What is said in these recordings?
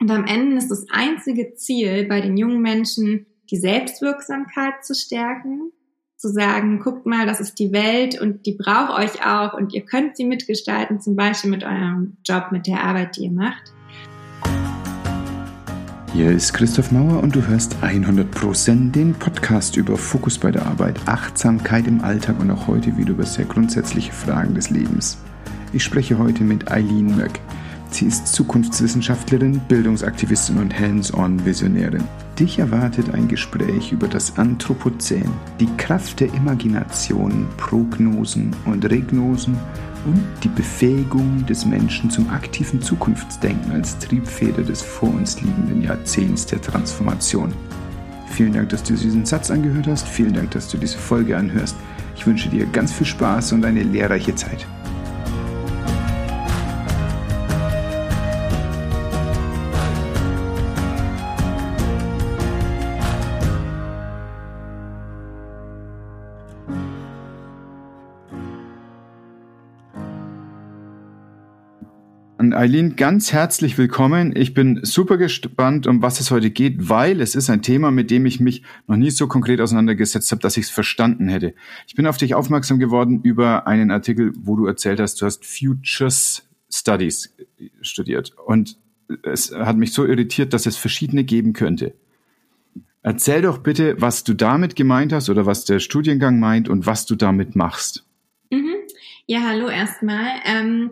Und am Ende ist das einzige Ziel bei den jungen Menschen, die Selbstwirksamkeit zu stärken, zu sagen, guckt mal, das ist die Welt und die braucht euch auch und ihr könnt sie mitgestalten, zum Beispiel mit eurem Job, mit der Arbeit, die ihr macht. Hier ist Christoph Mauer und du hörst 100% den Podcast über Fokus bei der Arbeit, Achtsamkeit im Alltag und auch heute wieder über sehr grundsätzliche Fragen des Lebens. Ich spreche heute mit Eileen Möck. Sie ist Zukunftswissenschaftlerin, Bildungsaktivistin und Hands-on-Visionärin. Dich erwartet ein Gespräch über das Anthropozän, die Kraft der Imagination, Prognosen und Regnosen und die Befähigung des Menschen zum aktiven Zukunftsdenken als Triebfeder des vor uns liegenden Jahrzehnts der Transformation. Vielen Dank, dass du diesen Satz angehört hast. Vielen Dank, dass du diese Folge anhörst. Ich wünsche dir ganz viel Spaß und eine lehrreiche Zeit. Eileen, ganz herzlich willkommen. Ich bin super gespannt, um was es heute geht, weil es ist ein Thema, mit dem ich mich noch nie so konkret auseinandergesetzt habe, dass ich es verstanden hätte. Ich bin auf dich aufmerksam geworden über einen Artikel, wo du erzählt hast, du hast Futures Studies studiert. Und es hat mich so irritiert, dass es verschiedene geben könnte. Erzähl doch bitte, was du damit gemeint hast oder was der Studiengang meint und was du damit machst. Mhm. Ja, hallo erstmal. Ähm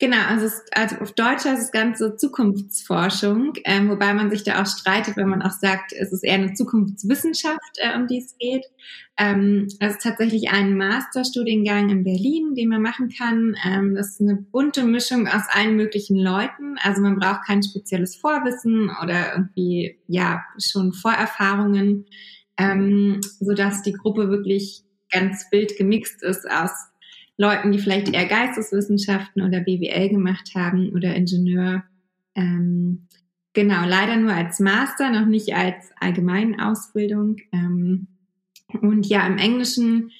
Genau, also, es, also auf Deutsch heißt es Ganze Zukunftsforschung, ähm, wobei man sich da auch streitet, wenn man auch sagt, es ist eher eine Zukunftswissenschaft, äh, um die es geht. Ähm, das ist tatsächlich ein Masterstudiengang in Berlin, den man machen kann. Ähm, das ist eine bunte Mischung aus allen möglichen Leuten. Also man braucht kein spezielles Vorwissen oder irgendwie ja schon Vorerfahrungen, ähm, so dass die Gruppe wirklich ganz wild gemixt ist aus Leuten, die vielleicht eher Geisteswissenschaften oder BWL gemacht haben oder Ingenieur. Ähm, genau, leider nur als Master, noch nicht als Allgemeinausbildung. Ähm, und ja, im Englischen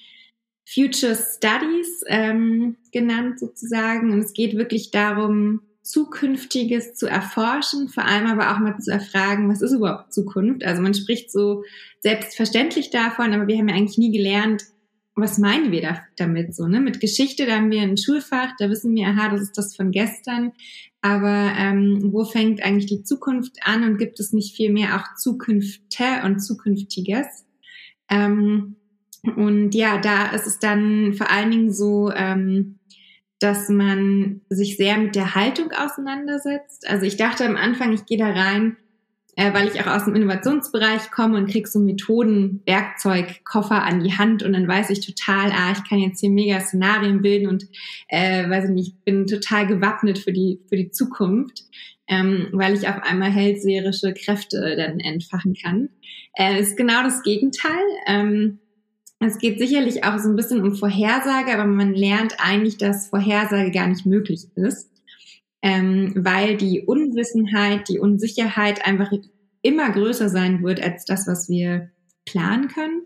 Future Studies ähm, genannt sozusagen. Und es geht wirklich darum, Zukünftiges zu erforschen, vor allem aber auch mal zu erfragen, was ist überhaupt Zukunft? Also man spricht so selbstverständlich davon, aber wir haben ja eigentlich nie gelernt, was meinen wir da, damit so? Ne? Mit Geschichte, da haben wir ein Schulfach, da wissen wir, aha, das ist das von gestern. Aber ähm, wo fängt eigentlich die Zukunft an und gibt es nicht viel mehr auch Zukünfte und Zukünftiges? Ähm, und ja, da ist es dann vor allen Dingen so, ähm, dass man sich sehr mit der Haltung auseinandersetzt. Also ich dachte am Anfang, ich gehe da rein äh, weil ich auch aus dem Innovationsbereich komme und krieg so Methoden, Werkzeug, Koffer an die Hand und dann weiß ich total, ah, ich kann jetzt hier mega Szenarien bilden und äh, weiß ich nicht, bin total gewappnet für die für die Zukunft, ähm, weil ich auf einmal hellseherische Kräfte dann entfachen kann. Äh, ist genau das Gegenteil. Ähm, es geht sicherlich auch so ein bisschen um Vorhersage, aber man lernt eigentlich, dass Vorhersage gar nicht möglich ist ähm, weil die Unwissenheit, die Unsicherheit einfach immer größer sein wird als das, was wir planen können.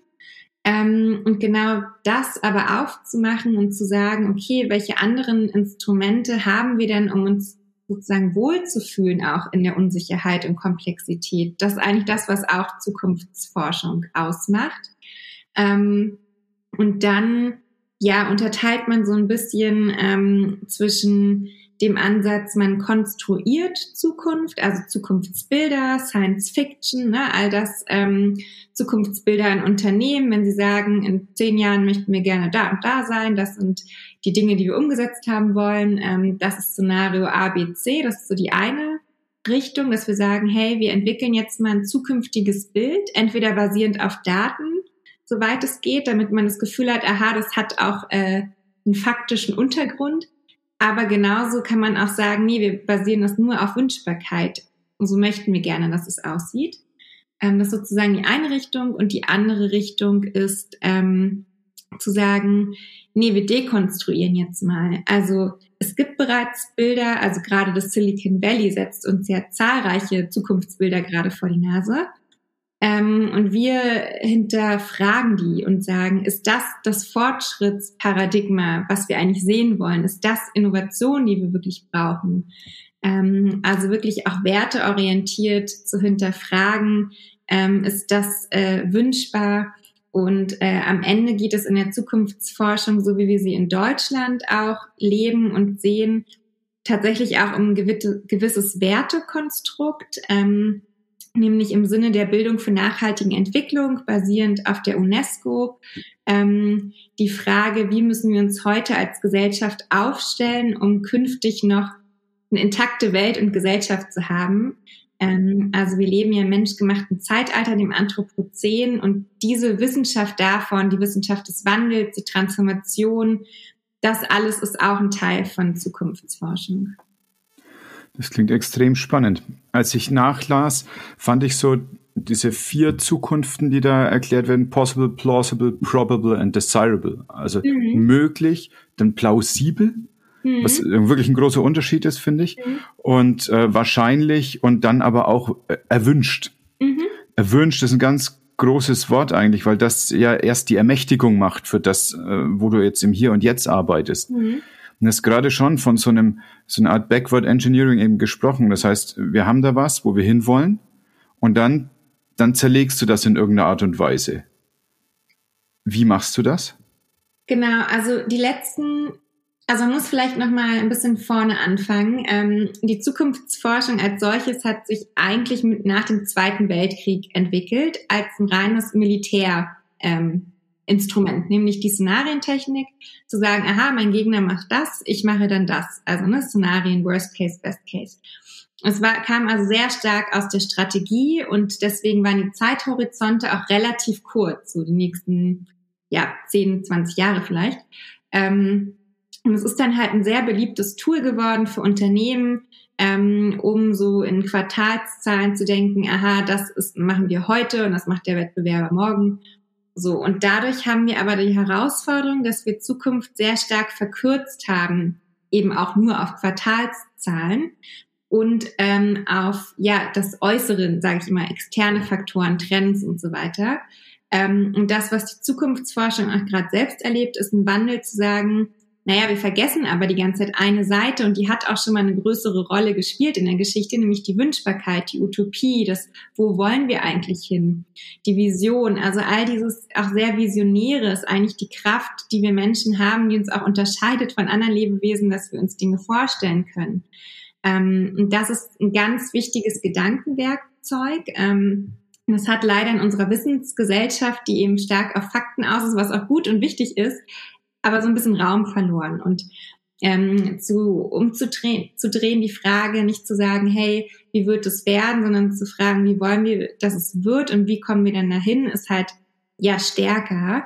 Ähm, und genau das aber aufzumachen und zu sagen, okay, welche anderen Instrumente haben wir denn, um uns sozusagen wohlzufühlen, auch in der Unsicherheit und Komplexität. Das ist eigentlich das, was auch Zukunftsforschung ausmacht. Ähm, und dann, ja, unterteilt man so ein bisschen ähm, zwischen dem Ansatz, man konstruiert Zukunft, also Zukunftsbilder, Science Fiction, ne, all das ähm, Zukunftsbilder in Unternehmen, wenn sie sagen, in zehn Jahren möchten wir gerne da und da sein, das sind die Dinge, die wir umgesetzt haben wollen, ähm, das ist Szenario A, B, C, das ist so die eine Richtung, dass wir sagen, hey, wir entwickeln jetzt mal ein zukünftiges Bild, entweder basierend auf Daten, soweit es geht, damit man das Gefühl hat, aha, das hat auch äh, einen faktischen Untergrund, aber genauso kann man auch sagen, nee, wir basieren das nur auf Wünschbarkeit. Und so möchten wir gerne, dass es aussieht. Ähm, das ist sozusagen die eine Richtung. Und die andere Richtung ist ähm, zu sagen, nee, wir dekonstruieren jetzt mal. Also es gibt bereits Bilder, also gerade das Silicon Valley setzt uns ja zahlreiche Zukunftsbilder gerade vor die Nase. Ähm, und wir hinterfragen die und sagen, ist das das Fortschrittsparadigma, was wir eigentlich sehen wollen? Ist das Innovation, die wir wirklich brauchen? Ähm, also wirklich auch werteorientiert zu hinterfragen, ähm, ist das äh, wünschbar? Und äh, am Ende geht es in der Zukunftsforschung, so wie wir sie in Deutschland auch leben und sehen, tatsächlich auch um ein gewisses Wertekonstrukt, ähm, nämlich im Sinne der Bildung für nachhaltige Entwicklung, basierend auf der UNESCO. Ähm, die Frage, wie müssen wir uns heute als Gesellschaft aufstellen, um künftig noch eine intakte Welt und Gesellschaft zu haben. Ähm, also wir leben ja im menschgemachten Zeitalter, dem Anthropozän, und diese Wissenschaft davon, die Wissenschaft des Wandels, die Transformation, das alles ist auch ein Teil von Zukunftsforschung. Das klingt extrem spannend. Als ich nachlas, fand ich so diese vier Zukunften, die da erklärt werden, possible, plausible, probable and desirable. Also mhm. möglich, dann plausibel, mhm. was wirklich ein großer Unterschied ist, finde ich. Mhm. Und äh, wahrscheinlich und dann aber auch äh, erwünscht. Mhm. Erwünscht ist ein ganz großes Wort eigentlich, weil das ja erst die Ermächtigung macht für das, äh, wo du jetzt im Hier und Jetzt arbeitest. Das ist gerade schon von so einem, so einer Art Backward Engineering eben gesprochen. Das heißt, wir haben da was, wo wir hinwollen und dann, dann zerlegst du das in irgendeiner Art und Weise. Wie machst du das? Genau, also die letzten also man muss vielleicht noch mal ein bisschen vorne anfangen. Ähm, die Zukunftsforschung als solches hat sich eigentlich mit, nach dem Zweiten Weltkrieg entwickelt als ein reines Militärinstrument, ähm, nämlich die Szenarientechnik, zu sagen, aha, mein Gegner macht das, ich mache dann das. Also ne, Szenarien, Worst Case, Best Case. Es war, kam also sehr stark aus der Strategie und deswegen waren die Zeithorizonte auch relativ kurz, so die nächsten ja, 10, 20 Jahre vielleicht. Ähm, und es ist dann halt ein sehr beliebtes Tool geworden für Unternehmen, ähm, um so in Quartalszahlen zu denken, aha, das ist, machen wir heute und das macht der Wettbewerber morgen. So, und dadurch haben wir aber die Herausforderung, dass wir Zukunft sehr stark verkürzt haben, eben auch nur auf Quartalszahlen und ähm, auf ja das Äußere, sage ich immer, externe Faktoren, Trends und so weiter. Ähm, und das, was die Zukunftsforschung auch gerade selbst erlebt, ist ein Wandel zu sagen, naja, wir vergessen aber die ganze Zeit eine Seite und die hat auch schon mal eine größere Rolle gespielt in der Geschichte, nämlich die Wünschbarkeit, die Utopie, das, wo wollen wir eigentlich hin? Die Vision, also all dieses auch sehr Visionäre ist eigentlich die Kraft, die wir Menschen haben, die uns auch unterscheidet von anderen Lebewesen, dass wir uns Dinge vorstellen können. Ähm, und das ist ein ganz wichtiges Gedankenwerkzeug. Ähm, das hat leider in unserer Wissensgesellschaft, die eben stark auf Fakten aus ist, was auch gut und wichtig ist, aber so ein bisschen Raum verloren und ähm, zu umzudrehen, zu drehen, die Frage nicht zu sagen, hey, wie wird es werden, sondern zu fragen, wie wollen wir, dass es wird und wie kommen wir denn dahin, ist halt ja stärker.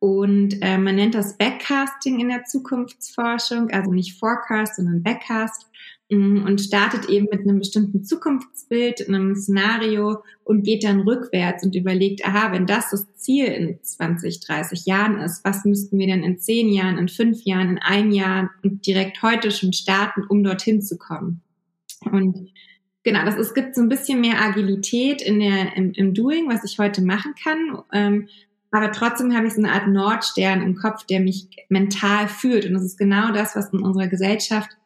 Und äh, man nennt das Backcasting in der Zukunftsforschung, also nicht Forecast, sondern Backcast. Mm, und startet eben mit einem bestimmten Zukunftsbild, einem Szenario und geht dann rückwärts und überlegt, aha, wenn das das Ziel in 20, 30 Jahren ist, was müssten wir denn in 10 Jahren, in 5 Jahren, in einem Jahr und direkt heute schon starten, um dorthin zu kommen? Und genau, das, es gibt so ein bisschen mehr Agilität in der, im, im Doing, was ich heute machen kann. Ähm, aber trotzdem habe ich so eine Art Nordstern im Kopf, der mich mental führt. Und das ist genau das, was in unserer Gesellschaft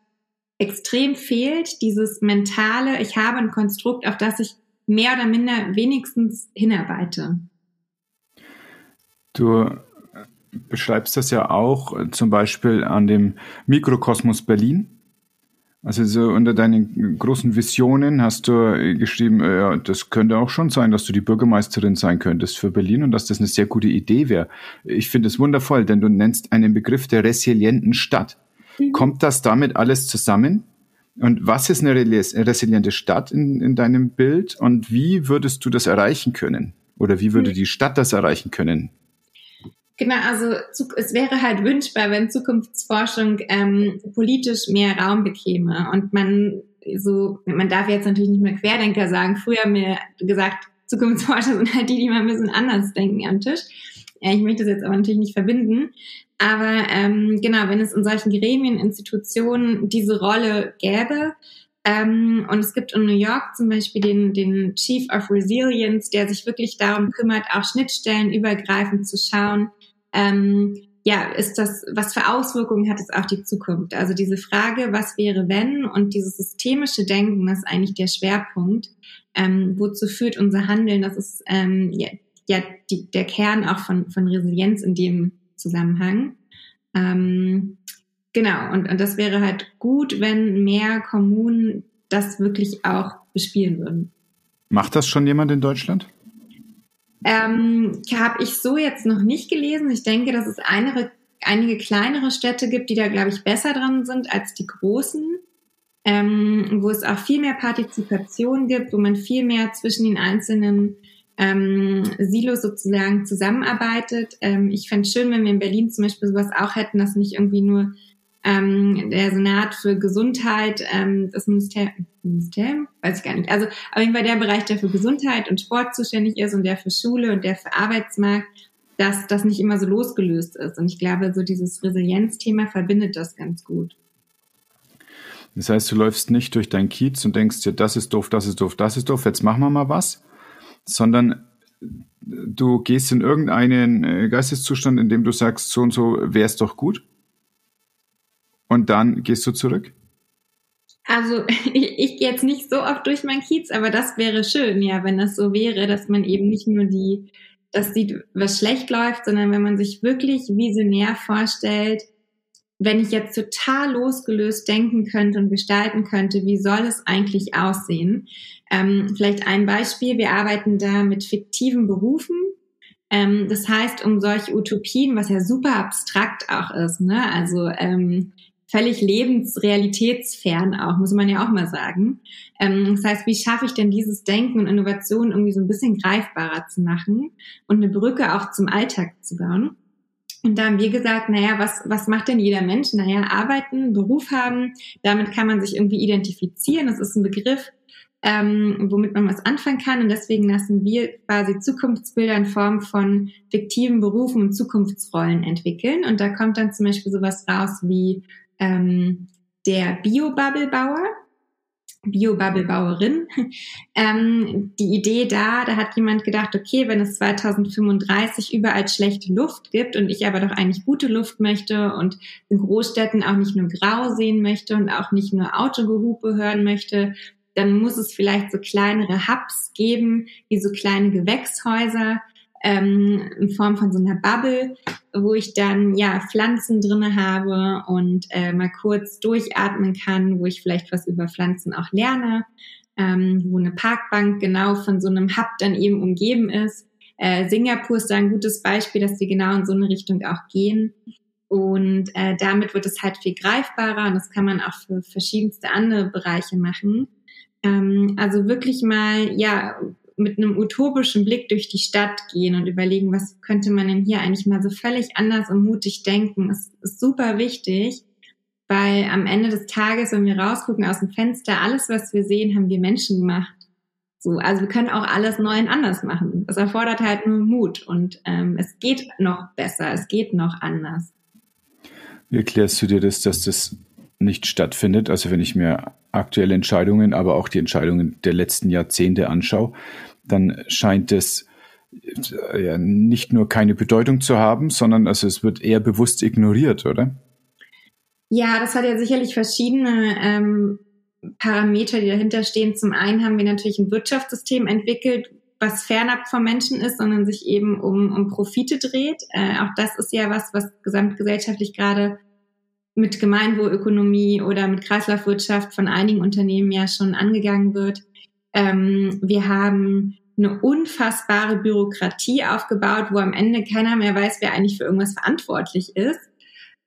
extrem fehlt, dieses mentale, ich habe ein Konstrukt, auf das ich mehr oder minder wenigstens hinarbeite. Du beschreibst das ja auch äh, zum Beispiel an dem Mikrokosmos Berlin. Also so unter deinen großen Visionen hast du äh, geschrieben, äh, ja, das könnte auch schon sein, dass du die Bürgermeisterin sein könntest für Berlin und dass das eine sehr gute Idee wäre. Ich finde es wundervoll, denn du nennst einen Begriff der resilienten Stadt. Mhm. Kommt das damit alles zusammen? Und was ist eine resiliente Stadt in, in deinem Bild? Und wie würdest du das erreichen können? Oder wie würde mhm. die Stadt das erreichen können? Genau, also es wäre halt wünschbar, wenn Zukunftsforschung ähm, politisch mehr Raum bekäme. Und man so, man darf jetzt natürlich nicht mehr Querdenker sagen. Früher haben mir gesagt, Zukunftsforscher sind halt die, die mal ein bisschen anders denken am Tisch. Ja, ich möchte das jetzt aber natürlich nicht verbinden. Aber ähm, genau, wenn es in solchen Gremien, Institutionen diese Rolle gäbe, ähm, und es gibt in New York zum Beispiel den, den Chief of Resilience, der sich wirklich darum kümmert, auch Schnittstellen übergreifend zu schauen, ähm, ja, ist das, was für Auswirkungen hat es auf die Zukunft? Also diese Frage, was wäre wenn und dieses systemische Denken, das ist eigentlich der Schwerpunkt. Ähm, wozu führt unser Handeln? Das ist ähm, ja, ja die, der Kern auch von, von Resilienz in dem Zusammenhang. Ähm, genau, und, und das wäre halt gut, wenn mehr Kommunen das wirklich auch bespielen würden. Macht das schon jemand in Deutschland? Ähm, habe ich so jetzt noch nicht gelesen. Ich denke, dass es einige, einige kleinere Städte gibt, die da, glaube ich, besser dran sind als die großen, ähm, wo es auch viel mehr Partizipation gibt, wo man viel mehr zwischen den einzelnen ähm, Silos sozusagen zusammenarbeitet. Ähm, ich fände schön, wenn wir in Berlin zum Beispiel sowas auch hätten, dass nicht irgendwie nur ähm, der Senat für Gesundheit, ähm, das Ministerium, Ministerium, weiß ich gar nicht. Also auf jeden Fall der Bereich, der für Gesundheit und Sport zuständig ist und der für Schule und der für Arbeitsmarkt, dass das nicht immer so losgelöst ist. Und ich glaube, so dieses Resilienzthema verbindet das ganz gut. Das heißt, du läufst nicht durch dein Kiez und denkst dir, das ist doof, das ist doof, das ist doof, jetzt machen wir mal was, sondern du gehst in irgendeinen äh, Geisteszustand, in dem du sagst, so und so wäre es doch gut und dann gehst du zurück? Also ich, ich gehe jetzt nicht so oft durch mein Kiez, aber das wäre schön, ja, wenn das so wäre, dass man eben nicht nur die, das sieht, was schlecht läuft, sondern wenn man sich wirklich visionär vorstellt, wenn ich jetzt total losgelöst denken könnte und gestalten könnte, wie soll es eigentlich aussehen? Ähm, vielleicht ein Beispiel. Wir arbeiten da mit fiktiven Berufen. Ähm, das heißt, um solche Utopien, was ja super abstrakt auch ist, ne? Also ähm, völlig lebensrealitätsfern auch, muss man ja auch mal sagen. Ähm, das heißt, wie schaffe ich denn dieses Denken und Innovation irgendwie so ein bisschen greifbarer zu machen und eine Brücke auch zum Alltag zu bauen? Und da haben wir gesagt, naja, was, was macht denn jeder Mensch? Naja, arbeiten, Beruf haben, damit kann man sich irgendwie identifizieren. Das ist ein Begriff, ähm, womit man was anfangen kann. Und deswegen lassen wir quasi Zukunftsbilder in Form von fiktiven Berufen und Zukunftsrollen entwickeln. Und da kommt dann zum Beispiel sowas raus wie ähm, der Bio-Bubble-Bauer, Bio-Bubble-Bauerin. Ähm, die Idee da, da hat jemand gedacht, okay, wenn es 2035 überall schlechte Luft gibt und ich aber doch eigentlich gute Luft möchte und in Großstädten auch nicht nur grau sehen möchte und auch nicht nur Autogehupe hören möchte, dann muss es vielleicht so kleinere Hubs geben, wie so kleine Gewächshäuser, ähm, in Form von so einer Bubble, wo ich dann ja Pflanzen drinne habe und äh, mal kurz durchatmen kann, wo ich vielleicht was über Pflanzen auch lerne, ähm, wo eine Parkbank genau von so einem Hub dann eben umgeben ist. Äh, Singapur ist da ein gutes Beispiel, dass die genau in so eine Richtung auch gehen. Und äh, damit wird es halt viel greifbarer und das kann man auch für verschiedenste andere Bereiche machen. Ähm, also wirklich mal, ja, mit einem utopischen Blick durch die Stadt gehen und überlegen, was könnte man denn hier eigentlich mal so völlig anders und mutig denken, das ist super wichtig, weil am Ende des Tages, wenn wir rausgucken aus dem Fenster, alles, was wir sehen, haben wir Menschen gemacht. So, also wir können auch alles neu und anders machen. Das erfordert halt nur Mut und ähm, es geht noch besser, es geht noch anders. Wie erklärst du dir das, dass das nicht stattfindet? Also wenn ich mir aktuelle Entscheidungen, aber auch die Entscheidungen der letzten Jahrzehnte anschaue, dann scheint es äh, ja, nicht nur keine Bedeutung zu haben, sondern also es wird eher bewusst ignoriert, oder? Ja, das hat ja sicherlich verschiedene ähm, Parameter, die dahinter stehen. Zum einen haben wir natürlich ein Wirtschaftssystem entwickelt, was fernab vom Menschen ist, sondern sich eben um, um Profite dreht. Äh, auch das ist ja was, was gesamtgesellschaftlich gerade mit Gemeinwohlökonomie oder mit Kreislaufwirtschaft von einigen Unternehmen ja schon angegangen wird. Ähm, wir haben eine unfassbare Bürokratie aufgebaut, wo am Ende keiner mehr weiß, wer eigentlich für irgendwas verantwortlich ist.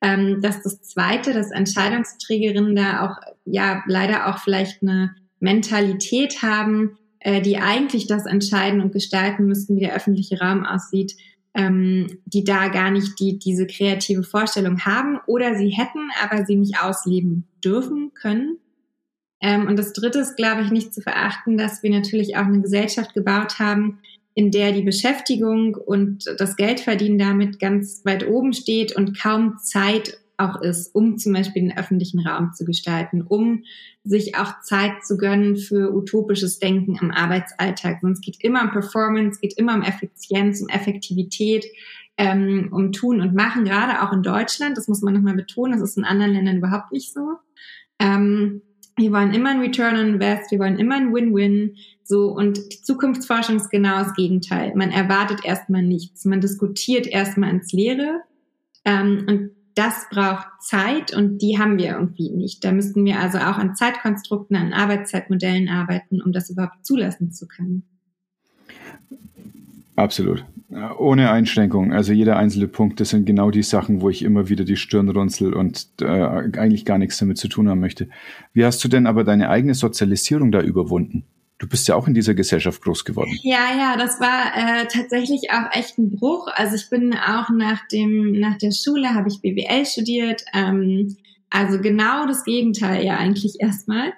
Ähm, dass das Zweite, dass Entscheidungsträgerinnen da auch, ja, leider auch vielleicht eine Mentalität haben, äh, die eigentlich das entscheiden und gestalten müssten, wie der öffentliche Raum aussieht, ähm, die da gar nicht die, diese kreative Vorstellung haben oder sie hätten, aber sie nicht ausleben dürfen können. Ähm, und das Dritte ist, glaube ich, nicht zu verachten, dass wir natürlich auch eine Gesellschaft gebaut haben, in der die Beschäftigung und das Geldverdienen damit ganz weit oben steht und kaum Zeit auch ist, um zum Beispiel den öffentlichen Raum zu gestalten, um sich auch Zeit zu gönnen für utopisches Denken im Arbeitsalltag. Sonst geht immer um Performance, geht immer um Effizienz, um Effektivität. ähm, um Tun und Machen, gerade auch in Deutschland. Das muss man nochmal betonen. Das ist in anderen Ländern überhaupt nicht so. Ähm, wir wollen immer ein Return on Invest, wir wollen immer ein Win-Win. So, und die Zukunftsforschung ist genau das Gegenteil. Man erwartet erstmal nichts. Man diskutiert erstmal ins Leere. Ähm, und das braucht Zeit und die haben wir irgendwie nicht. Da müssten wir also auch an Zeitkonstrukten, an Arbeitszeitmodellen arbeiten, um das überhaupt zulassen zu können. Absolut. Ohne Einschränkung. Also jeder einzelne Punkt, das sind genau die Sachen, wo ich immer wieder die Stirn runzel und äh, eigentlich gar nichts damit zu tun haben möchte. Wie hast du denn aber deine eigene Sozialisierung da überwunden? Du bist ja auch in dieser Gesellschaft groß geworden. Ja, ja, das war äh, tatsächlich auch echt ein Bruch. Also ich bin auch nach dem nach der Schule habe ich BWL studiert. Ähm, also genau das Gegenteil ja eigentlich erstmal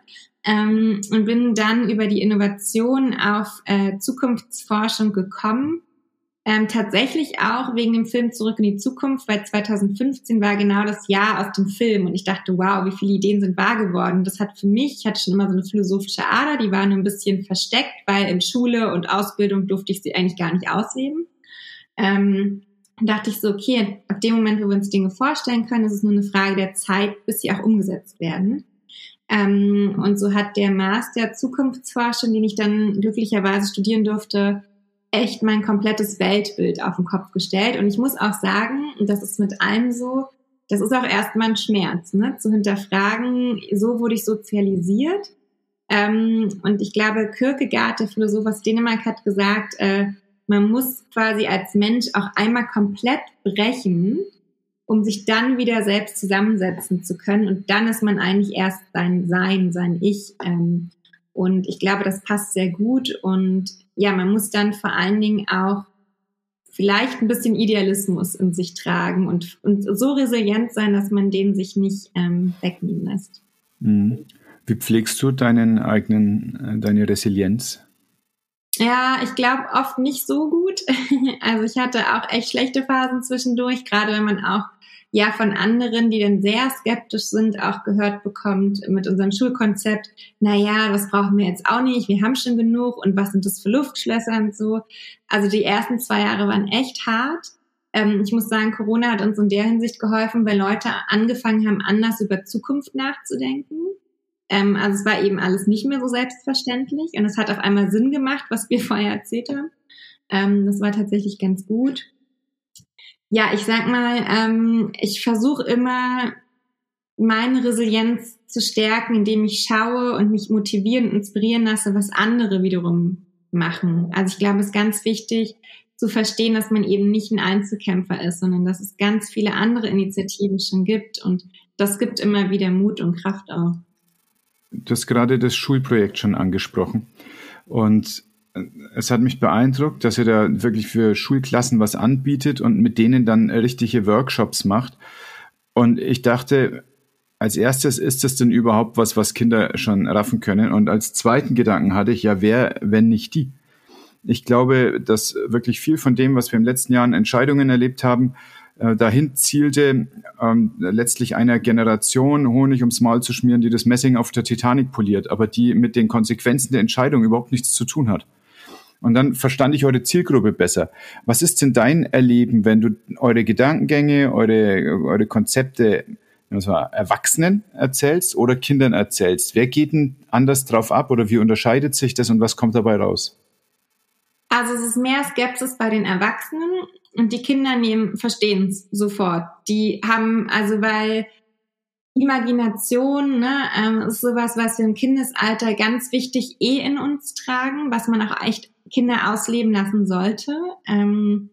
ähm, und bin dann über die Innovation auf äh, Zukunftsforschung gekommen. Ähm, tatsächlich auch wegen dem Film Zurück in die Zukunft, weil 2015 war genau das Jahr aus dem Film und ich dachte, wow, wie viele Ideen sind wahr geworden. Das hat für mich, ich hatte schon immer so eine philosophische Ader, die war nur ein bisschen versteckt, weil in Schule und Ausbildung durfte ich sie eigentlich gar nicht ausleben. Ähm, dachte ich so, okay, ab dem Moment, wo wir uns Dinge vorstellen können, ist es nur eine Frage der Zeit, bis sie auch umgesetzt werden. Ähm, und so hat der Master Zukunftsforschung, den ich dann glücklicherweise studieren durfte, echt mein komplettes Weltbild auf den Kopf gestellt. Und ich muss auch sagen, und das ist mit allem so, das ist auch erstmal ein Schmerz, ne? zu hinterfragen, so wurde ich sozialisiert. Ähm, und ich glaube, Kierkegaard, der Philosoph aus Dänemark, hat gesagt, äh, man muss quasi als Mensch auch einmal komplett brechen, um sich dann wieder selbst zusammensetzen zu können. Und dann ist man eigentlich erst sein Sein, sein Ich. Ähm, und ich glaube, das passt sehr gut. Und ja, man muss dann vor allen Dingen auch vielleicht ein bisschen Idealismus in sich tragen und, und so resilient sein, dass man den sich nicht ähm, wegnehmen lässt. Mhm. Wie pflegst du deinen eigenen, äh, deine Resilienz? Ja, ich glaube oft nicht so gut. Also ich hatte auch echt schlechte Phasen zwischendurch, gerade wenn man auch ja von anderen, die dann sehr skeptisch sind, auch gehört bekommt mit unserem Schulkonzept, na ja, das brauchen wir jetzt auch nicht, wir haben schon genug und was sind das für Luftschlösser und so. Also die ersten zwei Jahre waren echt hart. Ähm, ich muss sagen, Corona hat uns in der Hinsicht geholfen, weil Leute angefangen haben, anders über Zukunft nachzudenken. Ähm, also es war eben alles nicht mehr so selbstverständlich und es hat auf einmal Sinn gemacht, was wir vorher erzählt haben. Ähm, das war tatsächlich ganz gut ja, ich sag mal, ähm, ich versuche immer meine Resilienz zu stärken, indem ich schaue und mich motivieren und inspirieren lasse, was andere wiederum machen. Also ich glaube, es ist ganz wichtig zu verstehen, dass man eben nicht ein Einzelkämpfer ist, sondern dass es ganz viele andere Initiativen schon gibt und das gibt immer wieder Mut und Kraft auch. Du hast gerade das Schulprojekt schon angesprochen und es hat mich beeindruckt, dass ihr da wirklich für Schulklassen was anbietet und mit denen dann richtige Workshops macht. Und ich dachte, als erstes ist das denn überhaupt was, was Kinder schon raffen können? Und als zweiten Gedanken hatte ich, ja, wer, wenn nicht die? Ich glaube, dass wirklich viel von dem, was wir im letzten Jahr an Entscheidungen erlebt haben, äh, dahin zielte, ähm, letztlich einer Generation Honig ums Maul zu schmieren, die das Messing auf der Titanic poliert, aber die mit den Konsequenzen der Entscheidung überhaupt nichts zu tun hat. Und dann verstand ich eure Zielgruppe besser. Was ist denn dein Erleben, wenn du eure Gedankengänge, eure, eure Konzepte Erwachsenen erzählst oder Kindern erzählst? Wer geht denn anders drauf ab oder wie unterscheidet sich das und was kommt dabei raus? Also es ist mehr Skepsis bei den Erwachsenen und die Kinder nehmen, verstehen es sofort. Die haben, also weil Imagination ne, ähm, ist sowas, was wir im Kindesalter ganz wichtig eh in uns tragen, was man auch echt Kinder ausleben lassen sollte. Ähm,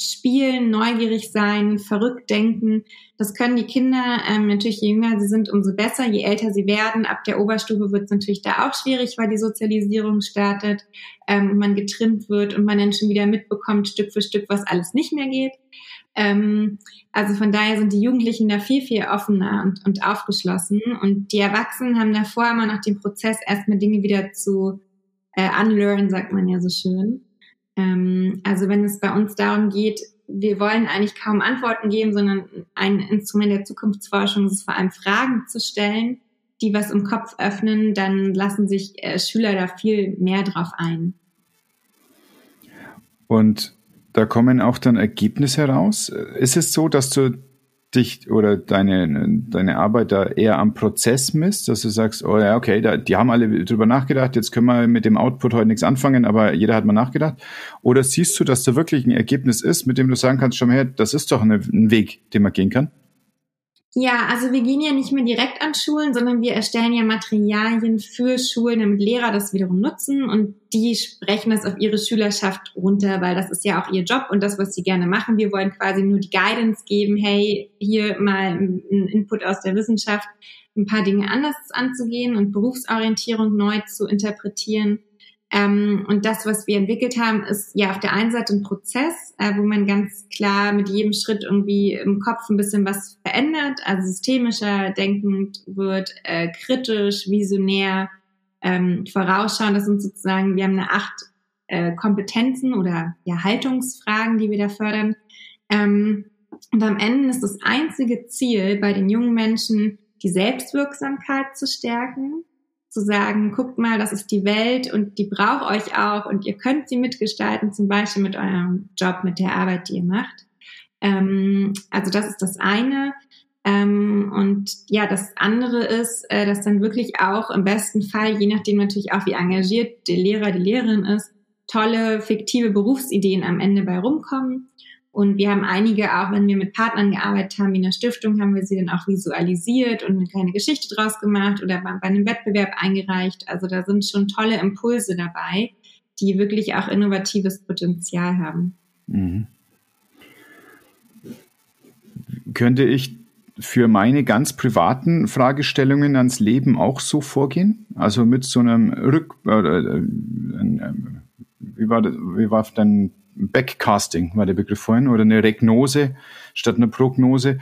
spielen, neugierig sein, verrückt denken. Das können die Kinder ähm, natürlich, je jünger sie sind, umso besser. Je älter sie werden, ab der Oberstufe wird es natürlich da auch schwierig, weil die Sozialisierung startet ähm, und man getrimmt wird und man dann schon wieder mitbekommt, Stück für Stück, was alles nicht mehr geht. Ähm, also von daher sind die Jugendlichen da viel, viel offener und, und aufgeschlossen. Und die Erwachsenen haben davor immer noch den Prozess, erstmal Dinge wieder zu äh, unlearn, sagt man ja so schön. Ähm, also wenn es bei uns darum geht, wir wollen eigentlich kaum Antworten geben, sondern ein Instrument der Zukunftsforschung ist vor allem Fragen zu stellen, die was im Kopf öffnen, dann lassen sich äh, Schüler da viel mehr drauf ein. Und da kommen auch dann Ergebnisse heraus. Ist es so, dass du dich oder deine, deine Arbeit da eher am Prozess misst, dass du sagst, oh ja, okay, da, die haben alle drüber nachgedacht, jetzt können wir mit dem Output heute nichts anfangen, aber jeder hat mal nachgedacht. Oder siehst du, dass da wirklich ein Ergebnis ist, mit dem du sagen kannst, schon her, das ist doch eine, ein Weg, den man gehen kann? Ja, also wir gehen ja nicht mehr direkt an Schulen, sondern wir erstellen ja Materialien für Schulen, damit Lehrer das wiederum nutzen und die sprechen das auf ihre Schülerschaft runter, weil das ist ja auch ihr Job und das, was sie gerne machen. Wir wollen quasi nur die Guidance geben, hey, hier mal ein Input aus der Wissenschaft, ein paar Dinge anders anzugehen und Berufsorientierung neu zu interpretieren. Ähm, und das, was wir entwickelt haben, ist ja auf der einen Seite ein Prozess, äh, wo man ganz klar mit jedem Schritt irgendwie im Kopf ein bisschen was verändert, also systemischer denkend wird, äh, kritisch, visionär, ähm, vorausschauend. Das sind sozusagen, wir haben eine acht äh, Kompetenzen oder ja Haltungsfragen, die wir da fördern. Ähm, und am Ende ist das einzige Ziel bei den jungen Menschen, die Selbstwirksamkeit zu stärken zu sagen, guckt mal, das ist die Welt und die braucht euch auch und ihr könnt sie mitgestalten, zum Beispiel mit eurem Job, mit der Arbeit, die ihr macht. Ähm, also das ist das eine. Ähm, und ja, das andere ist, äh, dass dann wirklich auch im besten Fall, je nachdem natürlich auch wie engagiert der Lehrer, die Lehrerin ist, tolle fiktive Berufsideen am Ende bei rumkommen. Und wir haben einige, auch wenn wir mit Partnern gearbeitet haben, wie in der Stiftung, haben wir sie dann auch visualisiert und eine kleine Geschichte draus gemacht oder bei, bei einem Wettbewerb eingereicht. Also da sind schon tolle Impulse dabei, die wirklich auch innovatives Potenzial haben. Mhm. Könnte ich für meine ganz privaten Fragestellungen ans Leben auch so vorgehen? Also mit so einem Rück... Äh, äh, äh, wie war, das, wie war dein Backcasting war der Begriff vorhin, oder eine Regnose statt einer Prognose.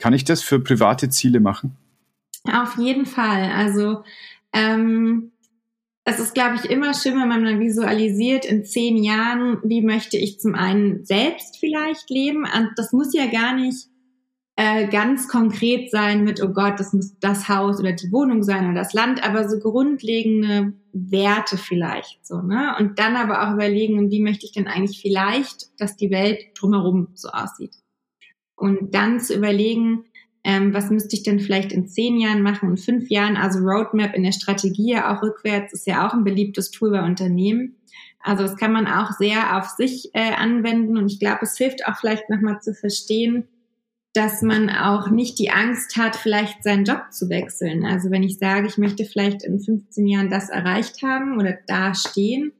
Kann ich das für private Ziele machen? Auf jeden Fall. Also ähm, es ist, glaube ich, immer schön, wenn man dann visualisiert in zehn Jahren, wie möchte ich zum einen selbst vielleicht leben. Und das muss ja gar nicht äh, ganz konkret sein mit, oh Gott, das muss das Haus oder die Wohnung sein oder das Land, aber so grundlegende Werte vielleicht so, ne? Und dann aber auch überlegen, wie möchte ich denn eigentlich vielleicht, dass die Welt drumherum so aussieht. Und dann zu überlegen, ähm, was müsste ich denn vielleicht in zehn Jahren machen und fünf Jahren, also Roadmap in der Strategie auch rückwärts ist ja auch ein beliebtes Tool bei Unternehmen. Also das kann man auch sehr auf sich äh, anwenden und ich glaube, es hilft auch vielleicht nochmal zu verstehen, dass man auch nicht die Angst hat, vielleicht seinen Job zu wechseln. Also wenn ich sage, ich möchte vielleicht in 15 Jahren das erreicht haben oder da stehen,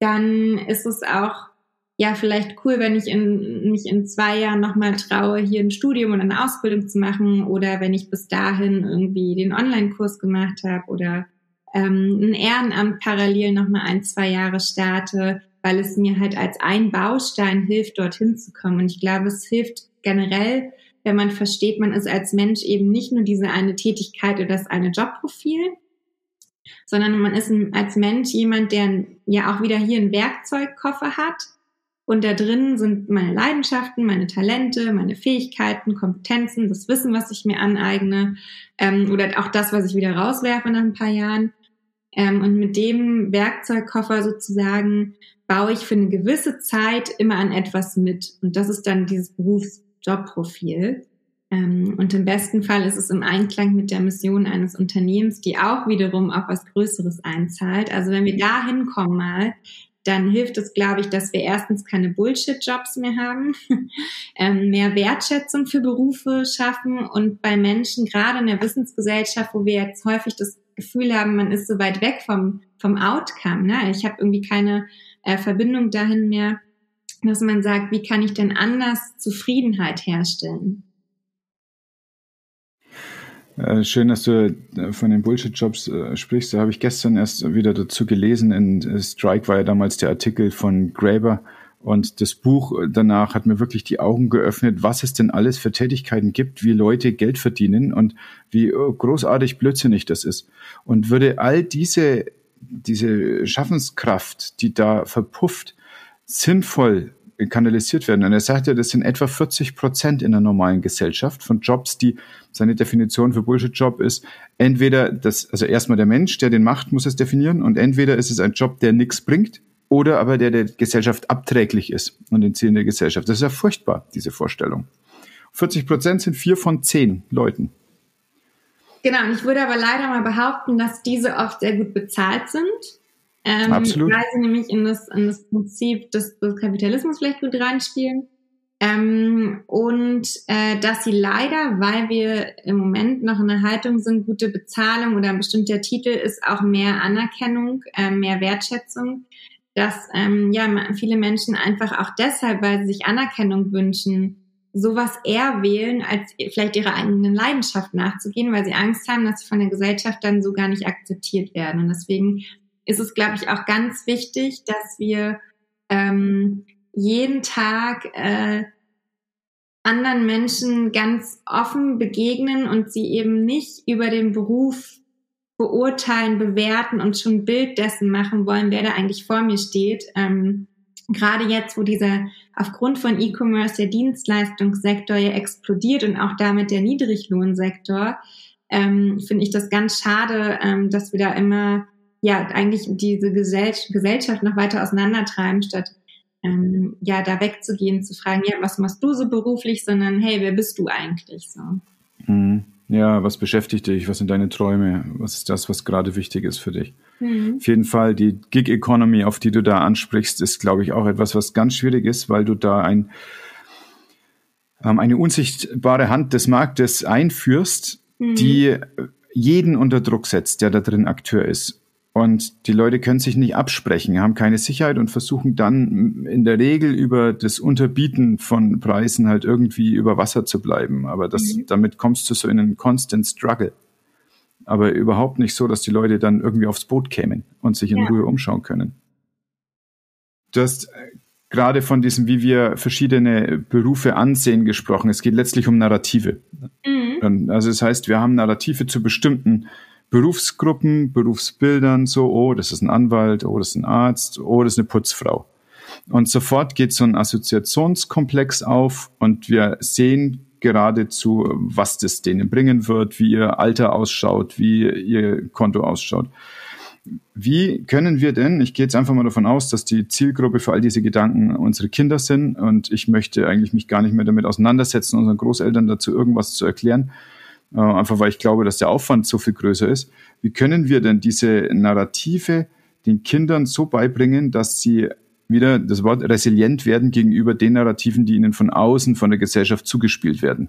dann ist es auch ja vielleicht cool, wenn ich in, mich in zwei Jahren nochmal traue, hier ein Studium oder eine Ausbildung zu machen oder wenn ich bis dahin irgendwie den Online-Kurs gemacht habe oder ähm, ein Ehrenamt parallel nochmal ein, zwei Jahre starte, weil es mir halt als ein Baustein hilft, dorthin zu kommen. Und ich glaube, es hilft generell, wenn man versteht, man ist als Mensch eben nicht nur diese eine Tätigkeit oder das eine Jobprofil, sondern man ist als Mensch jemand, der ja auch wieder hier einen Werkzeugkoffer hat. Und da drin sind meine Leidenschaften, meine Talente, meine Fähigkeiten, Kompetenzen, das Wissen, was ich mir aneigne ähm, oder auch das, was ich wieder rauswerfe nach ein paar Jahren. Ähm, und mit dem Werkzeugkoffer sozusagen baue ich für eine gewisse Zeit immer an etwas mit. Und das ist dann dieses Berufs Jobprofil. Ähm, und im besten Fall ist es im Einklang mit der Mission eines Unternehmens, die auch wiederum auf was Größeres einzahlt. Also wenn wir da hinkommen mal, dann hilft es, glaube ich, dass wir erstens keine Bullshit-Jobs mehr haben, ähm, mehr Wertschätzung für Berufe schaffen und bei Menschen, gerade in der Wissensgesellschaft, wo wir jetzt häufig das Gefühl haben, man ist so weit weg vom, vom Outcome. Ne? Ich habe irgendwie keine äh, Verbindung dahin mehr dass man sagt, wie kann ich denn anders Zufriedenheit herstellen? Äh, schön, dass du äh, von den Bullshit-Jobs äh, sprichst. Da habe ich gestern erst wieder dazu gelesen. In Strike war ja damals der Artikel von Graeber. Und das Buch danach hat mir wirklich die Augen geöffnet, was es denn alles für Tätigkeiten gibt, wie Leute Geld verdienen und wie großartig blödsinnig das ist. Und würde all diese, diese Schaffenskraft, die da verpufft, sinnvoll kanalisiert werden. Und er sagte, das sind etwa 40 Prozent in der normalen Gesellschaft von Jobs, die seine Definition für Bullshit-Job ist. Entweder das, also erstmal der Mensch, der den macht, muss es definieren und entweder ist es ein Job, der nichts bringt oder aber der der Gesellschaft abträglich ist und den Zielen der Gesellschaft. Das ist ja furchtbar, diese Vorstellung. 40 Prozent sind vier von zehn Leuten. Genau, und ich würde aber leider mal behaupten, dass diese oft sehr gut bezahlt sind. Ähm, Absolut. Weil sie nämlich in das, in das Prinzip des, des Kapitalismus vielleicht gut reinspielen. Ähm, und äh, dass sie leider, weil wir im Moment noch in der Haltung sind, gute Bezahlung oder ein bestimmter Titel ist auch mehr Anerkennung, äh, mehr Wertschätzung, dass ähm, ja viele Menschen einfach auch deshalb, weil sie sich Anerkennung wünschen, sowas eher wählen, als vielleicht ihrer eigenen Leidenschaft nachzugehen, weil sie Angst haben, dass sie von der Gesellschaft dann so gar nicht akzeptiert werden. Und deswegen ist es, glaube ich, auch ganz wichtig, dass wir ähm, jeden Tag äh, anderen Menschen ganz offen begegnen und sie eben nicht über den Beruf beurteilen, bewerten und schon ein Bild dessen machen wollen, wer da eigentlich vor mir steht. Ähm, Gerade jetzt, wo dieser aufgrund von E-Commerce der Dienstleistungssektor ja explodiert und auch damit der Niedriglohnsektor, ähm, finde ich das ganz schade, ähm, dass wir da immer ja eigentlich diese Gesell Gesellschaft noch weiter auseinandertreiben, statt ähm, ja da wegzugehen, zu fragen, ja, was machst du so beruflich, sondern hey, wer bist du eigentlich so? Mhm. Ja, was beschäftigt dich? Was sind deine Träume? Was ist das, was gerade wichtig ist für dich? Mhm. Auf jeden Fall die Gig Economy, auf die du da ansprichst, ist, glaube ich, auch etwas, was ganz schwierig ist, weil du da ein, ähm, eine unsichtbare Hand des Marktes einführst, mhm. die jeden unter Druck setzt, der da drin Akteur ist. Und die Leute können sich nicht absprechen, haben keine Sicherheit und versuchen dann in der Regel über das Unterbieten von Preisen halt irgendwie über Wasser zu bleiben. Aber das, mhm. damit kommst du so in einen constant struggle. Aber überhaupt nicht so, dass die Leute dann irgendwie aufs Boot kämen und sich in ja. Ruhe umschauen können. Du hast äh, gerade von diesem, wie wir verschiedene Berufe ansehen, gesprochen. Es geht letztlich um Narrative. Mhm. Also das heißt, wir haben Narrative zu bestimmten Berufsgruppen, Berufsbildern, so, oh, das ist ein Anwalt, oh, das ist ein Arzt, oh, das ist eine Putzfrau. Und sofort geht so ein Assoziationskomplex auf und wir sehen geradezu, was das denen bringen wird, wie ihr Alter ausschaut, wie ihr Konto ausschaut. Wie können wir denn, ich gehe jetzt einfach mal davon aus, dass die Zielgruppe für all diese Gedanken unsere Kinder sind und ich möchte eigentlich mich gar nicht mehr damit auseinandersetzen, unseren Großeltern dazu irgendwas zu erklären, äh, einfach weil ich glaube, dass der Aufwand so viel größer ist. Wie können wir denn diese Narrative den Kindern so beibringen, dass sie wieder das Wort resilient werden gegenüber den Narrativen, die ihnen von außen, von der Gesellschaft zugespielt werden?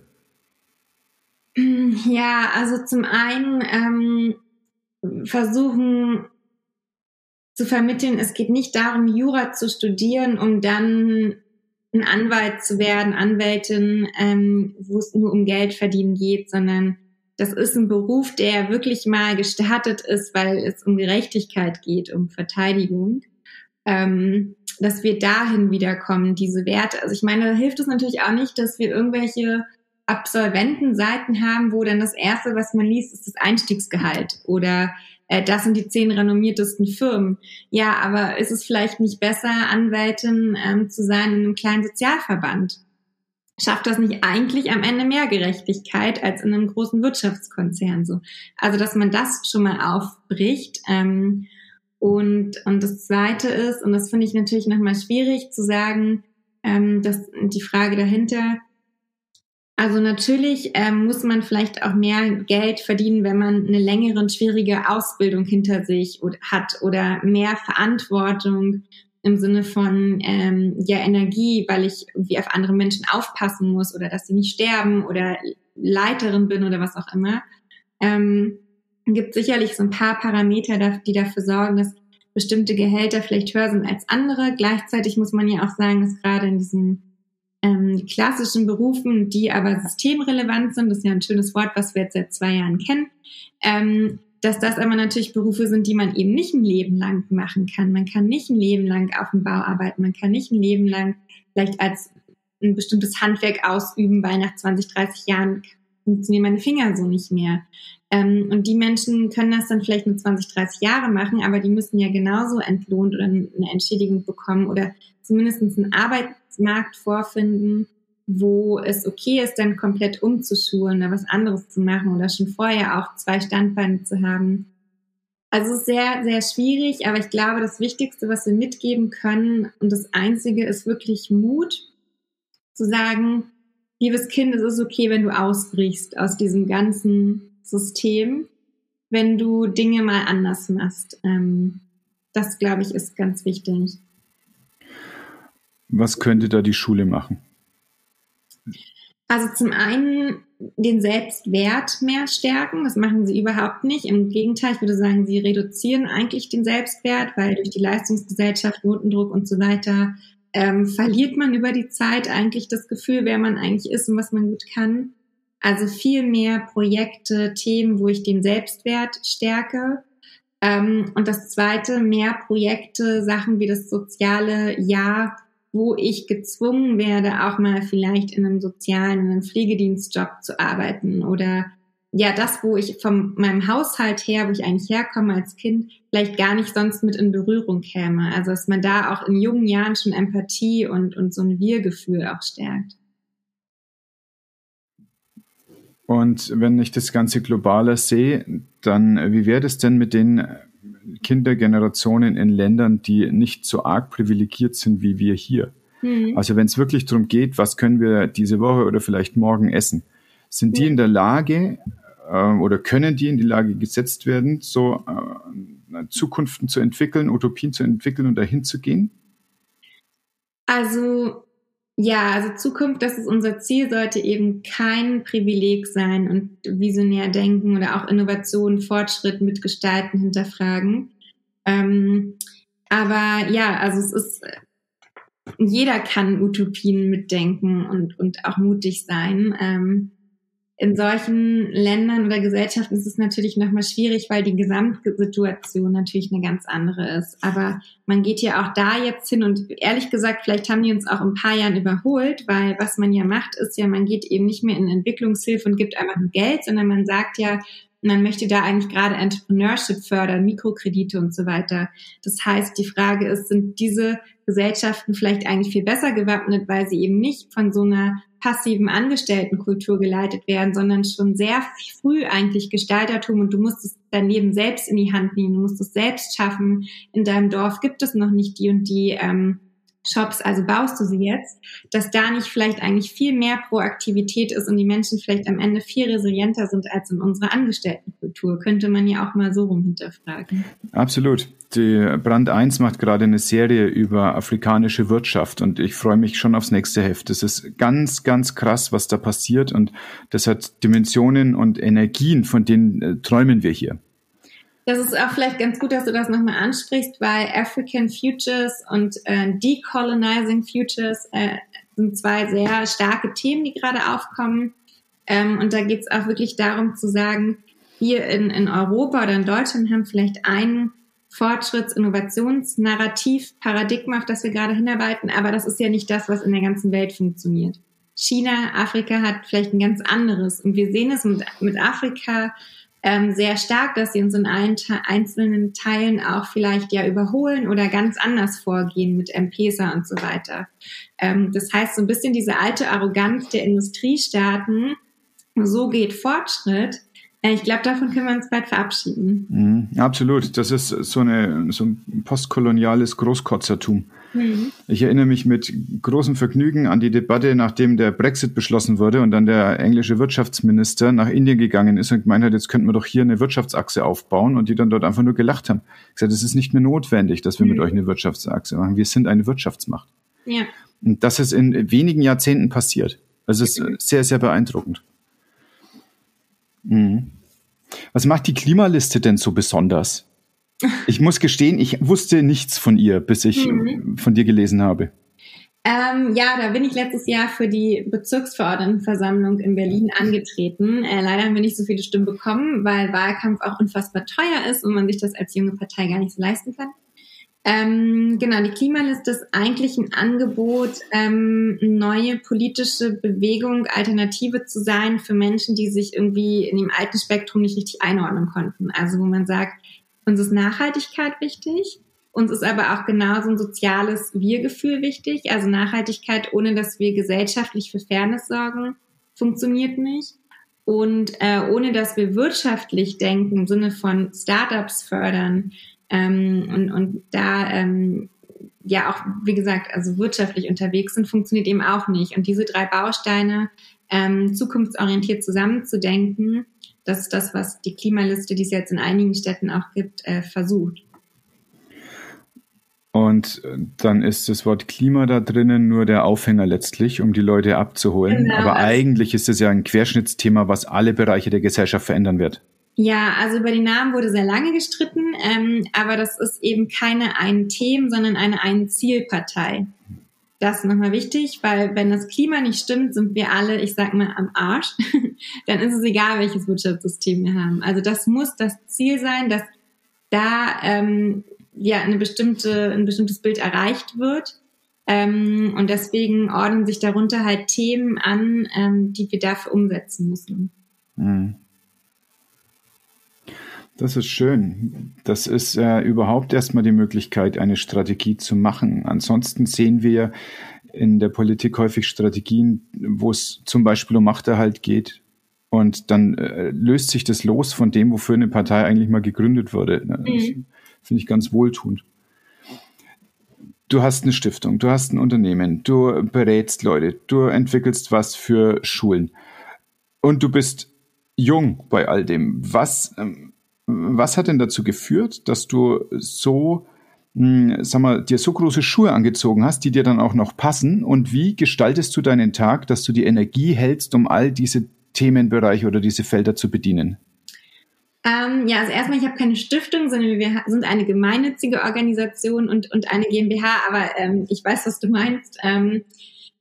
Ja, also zum einen ähm, versuchen zu vermitteln, es geht nicht darum, Jura zu studieren, um dann ein Anwalt zu werden, Anwältin, ähm, wo es nur um Geld verdienen geht, sondern das ist ein Beruf, der wirklich mal gestartet ist, weil es um Gerechtigkeit geht, um Verteidigung. Ähm, dass wir dahin wiederkommen, diese Werte. Also ich meine, da hilft es natürlich auch nicht, dass wir irgendwelche Absolventenseiten haben, wo dann das erste, was man liest, ist das Einstiegsgehalt oder äh, das sind die zehn renommiertesten Firmen. Ja, aber ist es vielleicht nicht besser, Anwältin ähm, zu sein in einem kleinen Sozialverband? Schafft das nicht eigentlich am Ende mehr Gerechtigkeit als in einem großen Wirtschaftskonzern so? Also, dass man das schon mal aufbricht. Ähm, und, und das Zweite ist, und das finde ich natürlich nochmal schwierig zu sagen, ähm, dass die Frage dahinter, also natürlich ähm, muss man vielleicht auch mehr Geld verdienen, wenn man eine längere und schwierige Ausbildung hinter sich hat oder mehr Verantwortung im Sinne von ähm, ja Energie, weil ich irgendwie auf andere Menschen aufpassen muss oder dass sie nicht sterben oder Leiterin bin oder was auch immer. Ähm, gibt sicherlich so ein paar Parameter, die dafür sorgen, dass bestimmte Gehälter vielleicht höher sind als andere. Gleichzeitig muss man ja auch sagen, dass gerade in diesen ähm, klassischen Berufen, die aber systemrelevant sind, das ist ja ein schönes Wort, was wir jetzt seit zwei Jahren kennen, ähm, dass das aber natürlich Berufe sind, die man eben nicht ein Leben lang machen kann. Man kann nicht ein Leben lang auf dem Bau arbeiten, man kann nicht ein Leben lang vielleicht als ein bestimmtes Handwerk ausüben, weil nach 20, 30 Jahren funktionieren meine Finger so nicht mehr. Ähm, und die Menschen können das dann vielleicht nur 20, 30 Jahre machen, aber die müssen ja genauso entlohnt oder eine Entschädigung bekommen oder zumindest einen Arbeitsmarkt vorfinden, wo es okay ist, dann komplett umzuschulen oder was anderes zu machen oder schon vorher auch zwei Standbeine zu haben. Also sehr, sehr schwierig, aber ich glaube, das Wichtigste, was wir mitgeben können und das Einzige ist wirklich Mut, zu sagen, liebes Kind, es ist okay, wenn du ausbrichst aus diesem ganzen System, wenn du Dinge mal anders machst. Ähm, das, glaube ich, ist ganz wichtig. Was könnte da die Schule machen? Also zum einen den Selbstwert mehr stärken. Das machen sie überhaupt nicht. Im Gegenteil, ich würde sagen, sie reduzieren eigentlich den Selbstwert, weil durch die Leistungsgesellschaft, Notendruck und so weiter ähm, verliert man über die Zeit eigentlich das Gefühl, wer man eigentlich ist und was man gut kann. Also viel mehr Projekte, Themen, wo ich den Selbstwert stärke. Ähm, und das zweite, mehr Projekte, Sachen wie das soziale Jahr, wo ich gezwungen werde, auch mal vielleicht in einem sozialen, in einem Pflegedienstjob zu arbeiten oder ja, das, wo ich von meinem Haushalt her, wo ich eigentlich herkomme als Kind, vielleicht gar nicht sonst mit in Berührung käme. Also, dass man da auch in jungen Jahren schon Empathie und, und so ein Wir-Gefühl auch stärkt. Und wenn ich das Ganze globaler sehe, dann wie wäre das denn mit den Kindergenerationen in Ländern, die nicht so arg privilegiert sind wie wir hier? Mhm. Also wenn es wirklich darum geht, was können wir diese Woche oder vielleicht morgen essen, sind die in der Lage äh, oder können die in die Lage gesetzt werden, so äh, Zukunften zu entwickeln, Utopien zu entwickeln und dahin zu gehen? Also ja, also Zukunft, das ist unser Ziel, sollte eben kein Privileg sein und visionär denken oder auch Innovation, Fortschritt mitgestalten, hinterfragen. Ähm, aber ja, also es ist, jeder kann Utopien mitdenken und, und auch mutig sein. Ähm, in solchen Ländern oder Gesellschaften ist es natürlich nochmal schwierig, weil die Gesamtsituation natürlich eine ganz andere ist. Aber man geht ja auch da jetzt hin und ehrlich gesagt, vielleicht haben die uns auch ein paar Jahren überholt, weil was man ja macht, ist ja, man geht eben nicht mehr in Entwicklungshilfe und gibt einfach Geld, sondern man sagt ja, man möchte da eigentlich gerade Entrepreneurship fördern, Mikrokredite und so weiter. Das heißt, die Frage ist, sind diese Gesellschaften vielleicht eigentlich viel besser gewappnet, weil sie eben nicht von so einer passiven Angestelltenkultur geleitet werden, sondern schon sehr früh eigentlich Gestaltertum und du musst es daneben selbst in die Hand nehmen, du musst es selbst schaffen. In deinem Dorf gibt es noch nicht die und die ähm, Shops, also baust du sie jetzt, dass da nicht vielleicht eigentlich viel mehr Proaktivität ist und die Menschen vielleicht am Ende viel resilienter sind als in unserer Angestelltenkultur, könnte man ja auch mal so rum hinterfragen. Absolut. Die Brand 1 macht gerade eine Serie über afrikanische Wirtschaft und ich freue mich schon aufs nächste Heft. Das ist ganz, ganz krass, was da passiert und das hat Dimensionen und Energien, von denen äh, träumen wir hier. Das ist auch vielleicht ganz gut, dass du das nochmal ansprichst, weil African Futures und äh, Decolonizing Futures äh, sind zwei sehr starke Themen, die gerade aufkommen. Ähm, und da geht es auch wirklich darum zu sagen, wir in, in Europa oder in Deutschland haben vielleicht ein Fortschritts-, Innovationsnarrativ, Paradigma, auf das wir gerade hinarbeiten, aber das ist ja nicht das, was in der ganzen Welt funktioniert. China, Afrika hat vielleicht ein ganz anderes. Und wir sehen es mit, mit Afrika ähm, sehr stark, dass sie uns in allen einzelnen Teilen auch vielleicht ja überholen oder ganz anders vorgehen mit M-Pesa und so weiter. Ähm, das heißt, so ein bisschen diese alte Arroganz der Industriestaaten, so geht Fortschritt, äh, ich glaube, davon können wir uns bald verabschieden. Mhm, absolut. Das ist so, eine, so ein postkoloniales Großkotzertum. Mhm. Ich erinnere mich mit großem Vergnügen an die Debatte, nachdem der Brexit beschlossen wurde und dann der englische Wirtschaftsminister nach Indien gegangen ist und gemeint hat, jetzt könnten wir doch hier eine Wirtschaftsachse aufbauen und die dann dort einfach nur gelacht haben. Ich gesagt, es ist nicht mehr notwendig, dass wir mhm. mit euch eine Wirtschaftsachse machen. Wir sind eine Wirtschaftsmacht. Ja. Und das ist in wenigen Jahrzehnten passiert. Also es ist sehr, sehr beeindruckend. Mhm. Was macht die Klimaliste denn so besonders? Ich muss gestehen, ich wusste nichts von ihr, bis ich mhm. von dir gelesen habe. Ähm, ja, da bin ich letztes Jahr für die Bezirksverordnetenversammlung in Berlin angetreten. Äh, leider haben wir nicht so viele Stimmen bekommen, weil Wahlkampf auch unfassbar teuer ist und man sich das als junge Partei gar nicht so leisten kann. Ähm, genau, die Klimaliste ist eigentlich ein Angebot, ähm, neue politische Bewegung, Alternative zu sein für Menschen, die sich irgendwie in dem alten Spektrum nicht richtig einordnen konnten. Also wo man sagt, uns ist Nachhaltigkeit wichtig, uns ist aber auch genauso ein soziales Wir-Gefühl wichtig. Also Nachhaltigkeit, ohne dass wir gesellschaftlich für Fairness sorgen, funktioniert nicht. Und äh, ohne dass wir wirtschaftlich denken, im Sinne von Startups fördern ähm, und, und da ähm, ja auch, wie gesagt, also wirtschaftlich unterwegs sind, funktioniert eben auch nicht. Und diese drei Bausteine ähm, zukunftsorientiert zusammenzudenken, das ist das, was die Klimaliste, die es jetzt in einigen Städten auch gibt, äh, versucht. Und äh, dann ist das Wort Klima da drinnen nur der Aufhänger letztlich, um die Leute abzuholen. Genau. Aber eigentlich ist es ja ein Querschnittsthema, was alle Bereiche der Gesellschaft verändern wird. Ja, also über die Namen wurde sehr lange gestritten, ähm, aber das ist eben keine ein Themen, sondern eine Ein-Ziel-Partei. Das ist nochmal wichtig, weil wenn das Klima nicht stimmt, sind wir alle, ich sag mal, am Arsch. Dann ist es egal, welches Wirtschaftssystem wir haben. Also das muss das Ziel sein, dass da ähm, ja eine bestimmte, ein bestimmtes Bild erreicht wird. Ähm, und deswegen ordnen sich darunter halt Themen an, ähm, die wir dafür umsetzen müssen. Mhm. Das ist schön. Das ist äh, überhaupt erstmal die Möglichkeit, eine Strategie zu machen. Ansonsten sehen wir in der Politik häufig Strategien, wo es zum Beispiel um Machterhalt geht. Und dann äh, löst sich das los von dem, wofür eine Partei eigentlich mal gegründet wurde. Mhm. Finde ich ganz wohltuend. Du hast eine Stiftung, du hast ein Unternehmen, du berätst Leute, du entwickelst was für Schulen und du bist jung bei all dem. Was, ähm, was hat denn dazu geführt, dass du so, mh, hm, sag mal, dir so große Schuhe angezogen hast, die dir dann auch noch passen? Und wie gestaltest du deinen Tag, dass du die Energie hältst, um all diese Themenbereiche oder diese Felder zu bedienen? Ähm, ja, also erstmal, ich habe keine Stiftung, sondern wir sind eine gemeinnützige Organisation und, und eine GmbH, aber ähm, ich weiß, was du meinst. Ähm,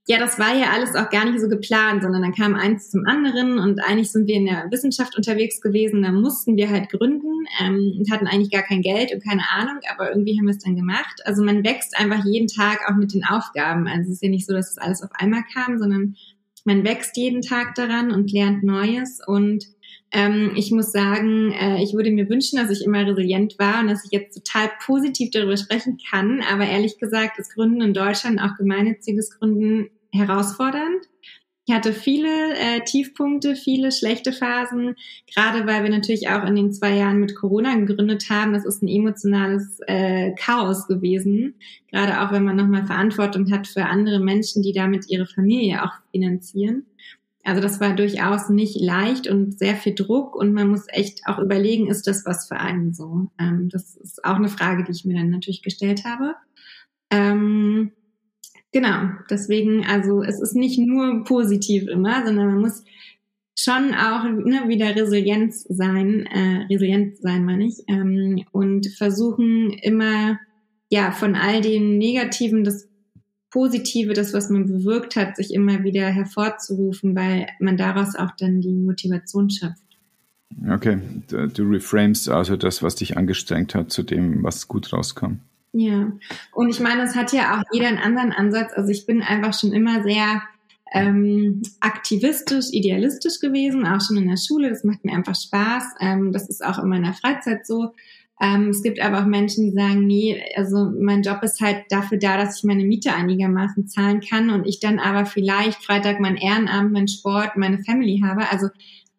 ja, das war ja alles auch gar nicht so geplant, sondern dann kam eins zum anderen und eigentlich sind wir in der Wissenschaft unterwegs gewesen, da mussten wir halt gründen ähm, und hatten eigentlich gar kein Geld und keine Ahnung, aber irgendwie haben wir es dann gemacht. Also man wächst einfach jeden Tag auch mit den Aufgaben. Also es ist ja nicht so, dass es alles auf einmal kam, sondern man wächst jeden Tag daran und lernt Neues und ähm, ich muss sagen, äh, ich würde mir wünschen, dass ich immer resilient war und dass ich jetzt total positiv darüber sprechen kann. Aber ehrlich gesagt ist Gründen in Deutschland, auch gemeinnütziges Gründen, herausfordernd. Ich hatte viele äh, Tiefpunkte, viele schlechte Phasen, gerade weil wir natürlich auch in den zwei Jahren mit Corona gegründet haben. Das ist ein emotionales äh, Chaos gewesen, gerade auch wenn man nochmal Verantwortung hat für andere Menschen, die damit ihre Familie auch finanzieren. Also das war durchaus nicht leicht und sehr viel Druck und man muss echt auch überlegen, ist das was für einen so? Ähm, das ist auch eine Frage, die ich mir dann natürlich gestellt habe. Ähm, genau, deswegen, also es ist nicht nur positiv immer, sondern man muss schon auch ne, wieder Resilienz sein, äh, resilient sein, meine ich, ähm, und versuchen immer ja von all den Negativen das Positive, das, was man bewirkt hat, sich immer wieder hervorzurufen, weil man daraus auch dann die Motivation schafft. Okay, du reframest also das, was dich angestrengt hat, zu dem, was gut rauskam. Ja, und ich meine, es hat ja auch jeder einen anderen Ansatz. Also ich bin einfach schon immer sehr ähm, aktivistisch, idealistisch gewesen, auch schon in der Schule. Das macht mir einfach Spaß. Ähm, das ist auch in meiner Freizeit so. Ähm, es gibt aber auch Menschen, die sagen, nee, also mein Job ist halt dafür da, dass ich meine Miete einigermaßen zahlen kann und ich dann aber vielleicht Freitag mein Ehrenamt, mein Sport, meine Family habe. Also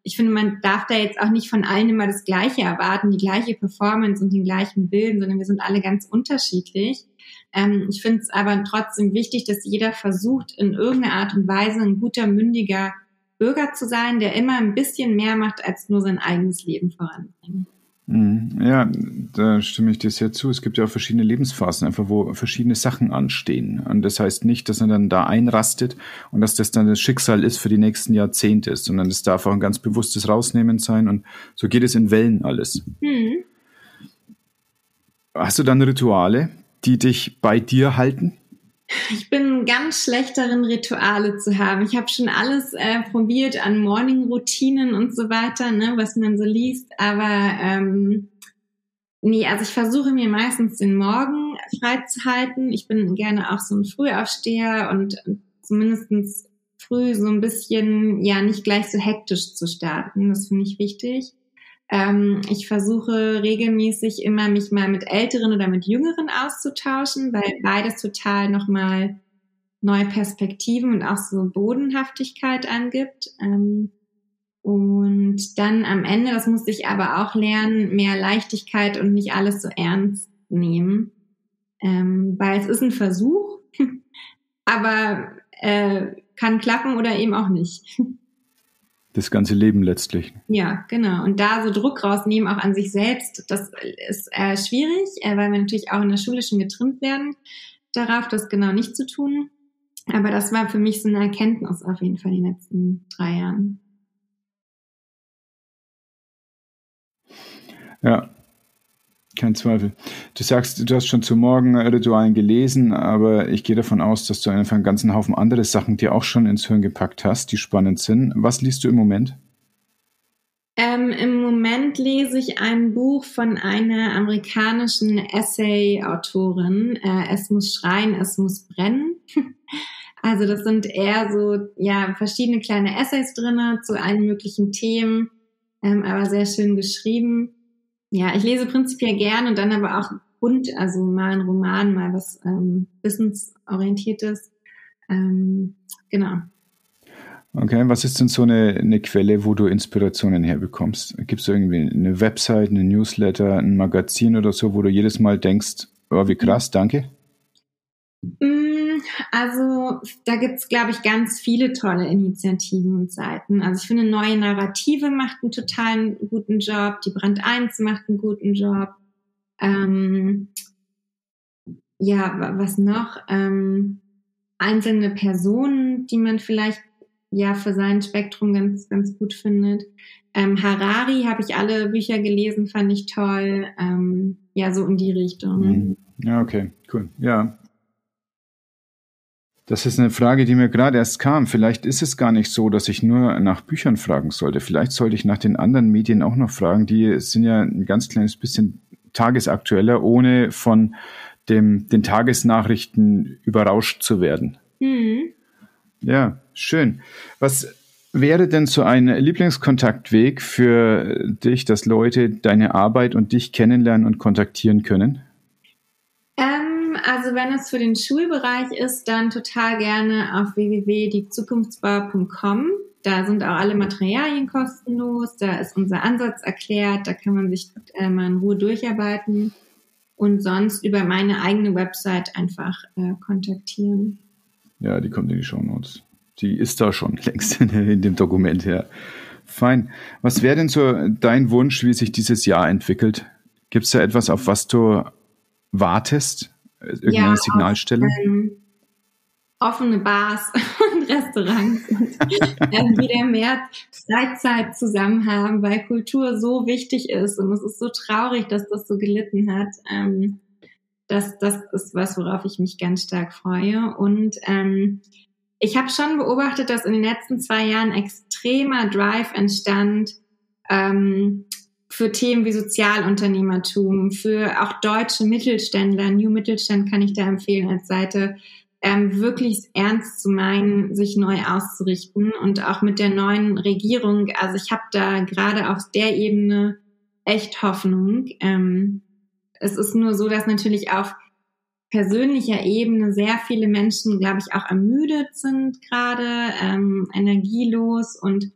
ich finde, man darf da jetzt auch nicht von allen immer das Gleiche erwarten, die gleiche Performance und den gleichen Bilden, sondern wir sind alle ganz unterschiedlich. Ähm, ich finde es aber trotzdem wichtig, dass jeder versucht, in irgendeiner Art und Weise ein guter, mündiger Bürger zu sein, der immer ein bisschen mehr macht, als nur sein eigenes Leben voranbringt. Mhm. Ja, da stimme ich dir sehr zu. Es gibt ja auch verschiedene Lebensphasen, einfach wo verschiedene Sachen anstehen. Und das heißt nicht, dass er dann da einrastet und dass das dann das Schicksal ist für die nächsten Jahrzehnte, sondern es darf auch ein ganz bewusstes Rausnehmen sein. Und so geht es in Wellen alles. Mhm. Hast du dann Rituale, die dich bei dir halten? Ich bin ganz schlecht darin, Rituale zu haben. Ich habe schon alles äh, probiert an Morning-Routinen und so weiter, ne, was man so liest. Aber ähm, nee, also ich versuche mir meistens den Morgen freizuhalten. Ich bin gerne auch so ein Frühaufsteher und, und zumindestens früh so ein bisschen, ja, nicht gleich so hektisch zu starten. Das finde ich wichtig. Ähm, ich versuche regelmäßig immer mich mal mit Älteren oder mit Jüngeren auszutauschen, weil beides total nochmal neue Perspektiven und auch so Bodenhaftigkeit angibt. Ähm, Und dann am Ende, das musste ich aber auch lernen, mehr Leichtigkeit und nicht alles so ernst nehmen. Ähm, weil es ist ein Versuch, aber äh, kann klappen oder eben auch nicht. Das ganze Leben letztlich. Ja, genau. Und da so Druck rausnehmen, auch an sich selbst, das ist äh, schwierig, äh, weil wir natürlich auch in der Schule schon getrimmt werden, darauf das genau nicht zu tun. Aber das war für mich so eine Erkenntnis auf jeden Fall in den letzten drei Jahren. Ja, kein Zweifel. Du sagst, du hast schon zu Morgenritualen gelesen, aber ich gehe davon aus, dass du einfach einen ganzen Haufen andere Sachen dir auch schon ins Hirn gepackt hast, die spannend sind. Was liest du im Moment? Ähm, Im Moment lese ich ein Buch von einer amerikanischen Essay-Autorin. Äh, es muss schreien, es muss brennen. also das sind eher so ja verschiedene kleine Essays drinne zu allen möglichen Themen, ähm, aber sehr schön geschrieben. Ja, ich lese prinzipiell gern und dann aber auch bunt, also mal ein Roman, mal was ähm, wissensorientiertes. Ähm, genau. Okay, was ist denn so eine, eine Quelle, wo du Inspirationen herbekommst? Gibt es irgendwie eine Website, eine Newsletter, ein Magazin oder so, wo du jedes Mal denkst, oh, wie krass, danke? Mm, also da gibt's, glaube ich, ganz viele tolle Initiativen und Seiten. Also ich finde, Neue Narrative macht einen total guten Job, die Brand 1 macht einen guten Job. Ähm, ja, was noch? Ähm, einzelne Personen, die man vielleicht ja für sein Spektrum ganz, ganz gut findet. Ähm, Harari habe ich alle Bücher gelesen, fand ich toll. Ähm, ja, so in die Richtung. Mhm. Ja, okay, cool. Ja, das ist eine Frage, die mir gerade erst kam. Vielleicht ist es gar nicht so, dass ich nur nach Büchern fragen sollte. Vielleicht sollte ich nach den anderen Medien auch noch fragen. Die sind ja ein ganz kleines bisschen tagesaktueller, ohne von dem, den Tagesnachrichten überrauscht zu werden. Mhm. Ja, schön. Was wäre denn so ein Lieblingskontaktweg für dich, dass Leute deine Arbeit und dich kennenlernen und kontaktieren können? Also wenn es für den Schulbereich ist, dann total gerne auf www.diezukunftsbau.com. Da sind auch alle Materialien kostenlos, da ist unser Ansatz erklärt, da kann man sich äh, mal in Ruhe durcharbeiten und sonst über meine eigene Website einfach äh, kontaktieren. Ja, die kommt in die Show Notes. Die ist da schon längst in, in dem Dokument her. Fein. Was wäre denn so dein Wunsch, wie sich dieses Jahr entwickelt? Gibt es da etwas, auf was du wartest? Irgendeine ja, Signalstelle? Auf, ähm, offene Bars und Restaurants und ähm, wieder mehr Freizeit zusammen haben, weil Kultur so wichtig ist und es ist so traurig, dass das so gelitten hat. Ähm, das, das ist was, worauf ich mich ganz stark freue. Und ähm, ich habe schon beobachtet, dass in den letzten zwei Jahren extremer Drive entstand, ähm, für Themen wie Sozialunternehmertum, für auch deutsche Mittelständler, New Mittelstand kann ich da empfehlen als Seite, ähm, wirklich ernst zu meinen, sich neu auszurichten und auch mit der neuen Regierung. Also ich habe da gerade auf der Ebene echt Hoffnung. Ähm, es ist nur so, dass natürlich auf persönlicher Ebene sehr viele Menschen, glaube ich, auch ermüdet sind gerade, ähm, energielos und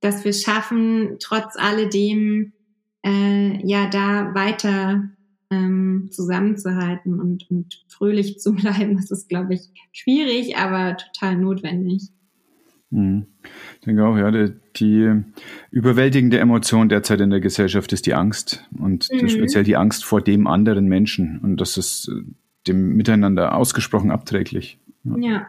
dass wir schaffen, trotz alledem äh, ja da weiter ähm, zusammenzuhalten und, und fröhlich zu bleiben. Das ist, glaube ich, schwierig, aber total notwendig. Mhm. Ich denke auch, ja, die, die, überwältigende Emotion derzeit in der Gesellschaft ist die Angst und mhm. speziell die Angst vor dem anderen Menschen und das ist äh, dem Miteinander ausgesprochen abträglich. Ja. ja.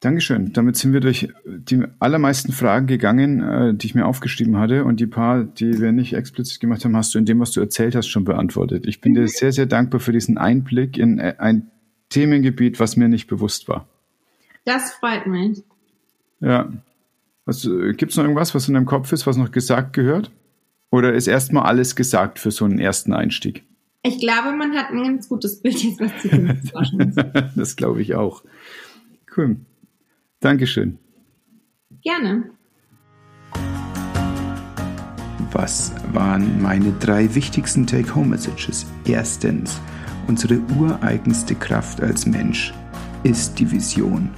Dankeschön. Damit sind wir durch die allermeisten Fragen gegangen, äh, die ich mir aufgeschrieben hatte. Und die paar, die wir nicht explizit gemacht haben, hast du in dem, was du erzählt hast, schon beantwortet. Ich bin dir mhm. sehr, sehr dankbar für diesen Einblick in äh, ein Themengebiet, was mir nicht bewusst war. Das freut mich. Ja. Äh, Gibt es noch irgendwas, was in deinem Kopf ist, was noch gesagt gehört? Oder ist erstmal alles gesagt für so einen ersten Einstieg? Ich glaube, man hat ein ganz gutes Bild jetzt, was ist. das glaube ich auch. Cool. Dankeschön. Gerne. Was waren meine drei wichtigsten Take-Home-Messages? Erstens, unsere ureigenste Kraft als Mensch ist die Vision.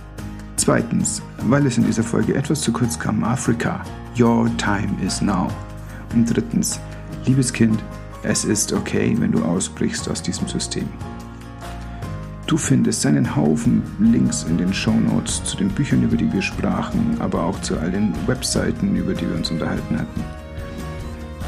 Zweitens, weil es in dieser Folge etwas zu kurz kam, Afrika. Your time is now. Und drittens, liebes Kind, es ist okay, wenn du ausbrichst aus diesem System. Du findest einen Haufen Links in den Show Notes zu den Büchern, über die wir sprachen, aber auch zu all den Webseiten, über die wir uns unterhalten hatten.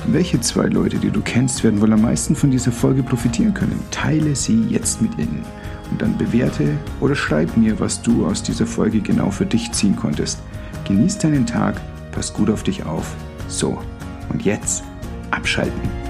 Welche zwei Leute, die du kennst, werden wohl am meisten von dieser Folge profitieren können? Teile sie jetzt mit ihnen und dann bewerte oder schreib mir, was du aus dieser Folge genau für dich ziehen konntest. Genieß deinen Tag, pass gut auf dich auf. So, und jetzt abschalten.